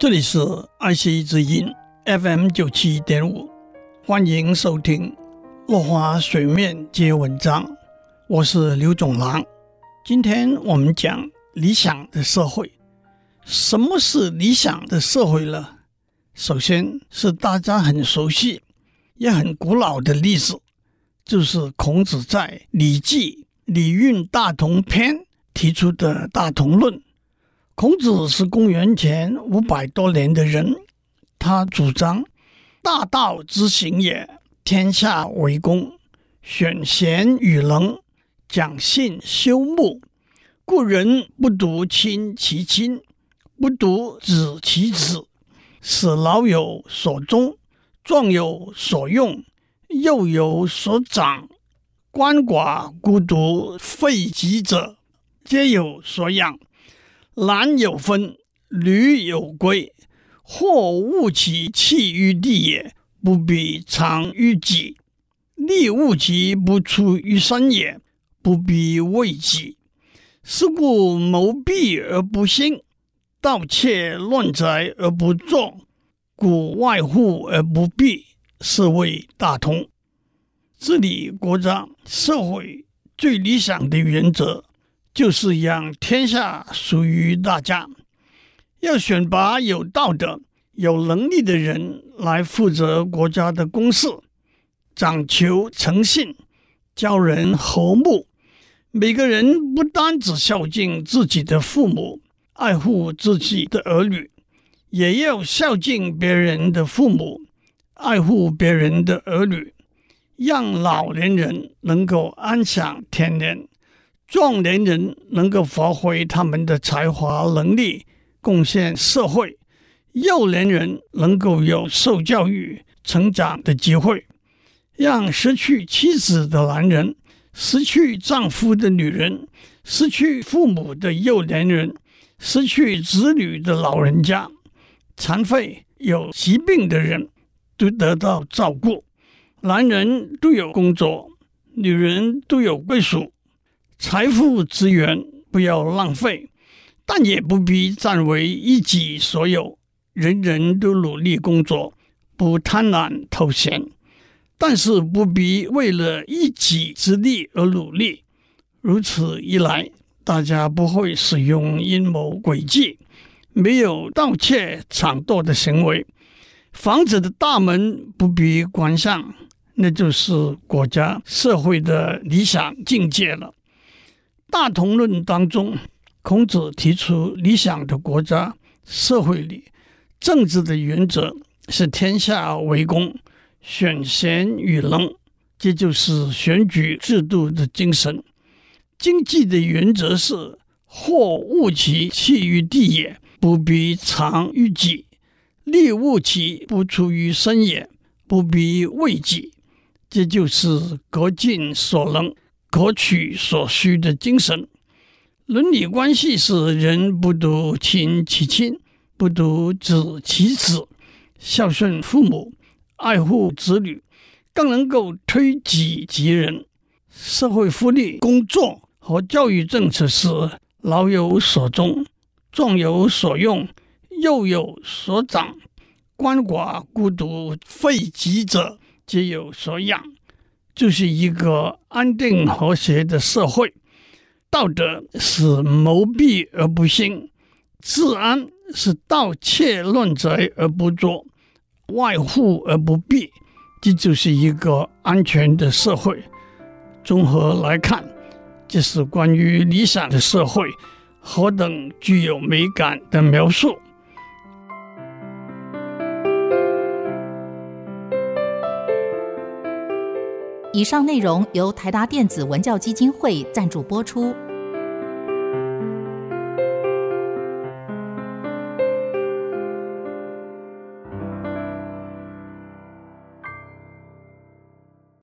这里是爱惜之音 FM 九七点五，欢迎收听《落花水面皆文章》，我是刘总郎。今天我们讲理想的社会。什么是理想的社会呢？首先是大家很熟悉也很古老的历史，就是孔子在《礼记·礼运大同篇》提出的大同论。孔子是公元前五百多年的人，他主张大道之行也，天下为公，选贤与能，讲信修睦，故人不独亲其亲，不独子其子，使老有所终，壮有所用，幼有所长，鳏寡孤独废疾者，皆有所养。男有分，女有归。或物其弃于地也，不必藏于己；利物其不出于身也，不必为己。是故谋弊而不兴，盗窃乱贼而不作，故外户而不闭，是谓大同。治理国家社会最理想的原则。就是让天下属于大家，要选拔有道德、有能力的人来负责国家的公事，讲求诚信，教人和睦。每个人不单只孝敬自己的父母，爱护自己的儿女，也要孝敬别人的父母，爱护别人的儿女，让老年人能够安享天年。壮年人能够发挥他们的才华能力，贡献社会；幼年人能够有受教育、成长的机会，让失去妻子的男人、失去丈夫的女人、失去父母的幼年人、失去子女的老人家、残废、有疾病的人都得到照顾。男人都有工作，女人都有归属。财富资源不要浪费，但也不必占为一己所有。人人都努力工作，不贪婪偷闲，但是不必为了一己之利而努力。如此一来，大家不会使用阴谋诡计，没有盗窃抢夺的行为，房子的大门不必关上，那就是国家社会的理想境界了。大同论当中，孔子提出理想的国家社会里，政治的原则是天下为公，选贤与能，这就是选举制度的精神。经济的原则是或误其弃于地也，不必藏于己；利误其不出于身也，不必为己。这就是各尽所能。各取所需的精神，伦理关系是人不独亲其亲，不独子其子，孝顺父母，爱护子女，更能够推己及人。社会福利工作和教育政策是老有所终，壮有所用，幼有所长，鳏寡孤独废疾者，皆有所养。就是一个安定和谐的社会，道德是谋弊而不兴，治安是盗窃乱贼而不作，外户而不闭，这就是一个安全的社会。综合来看，这是关于理想的社会何等具有美感的描述。以上内容由台达电子文教基金会赞助播出。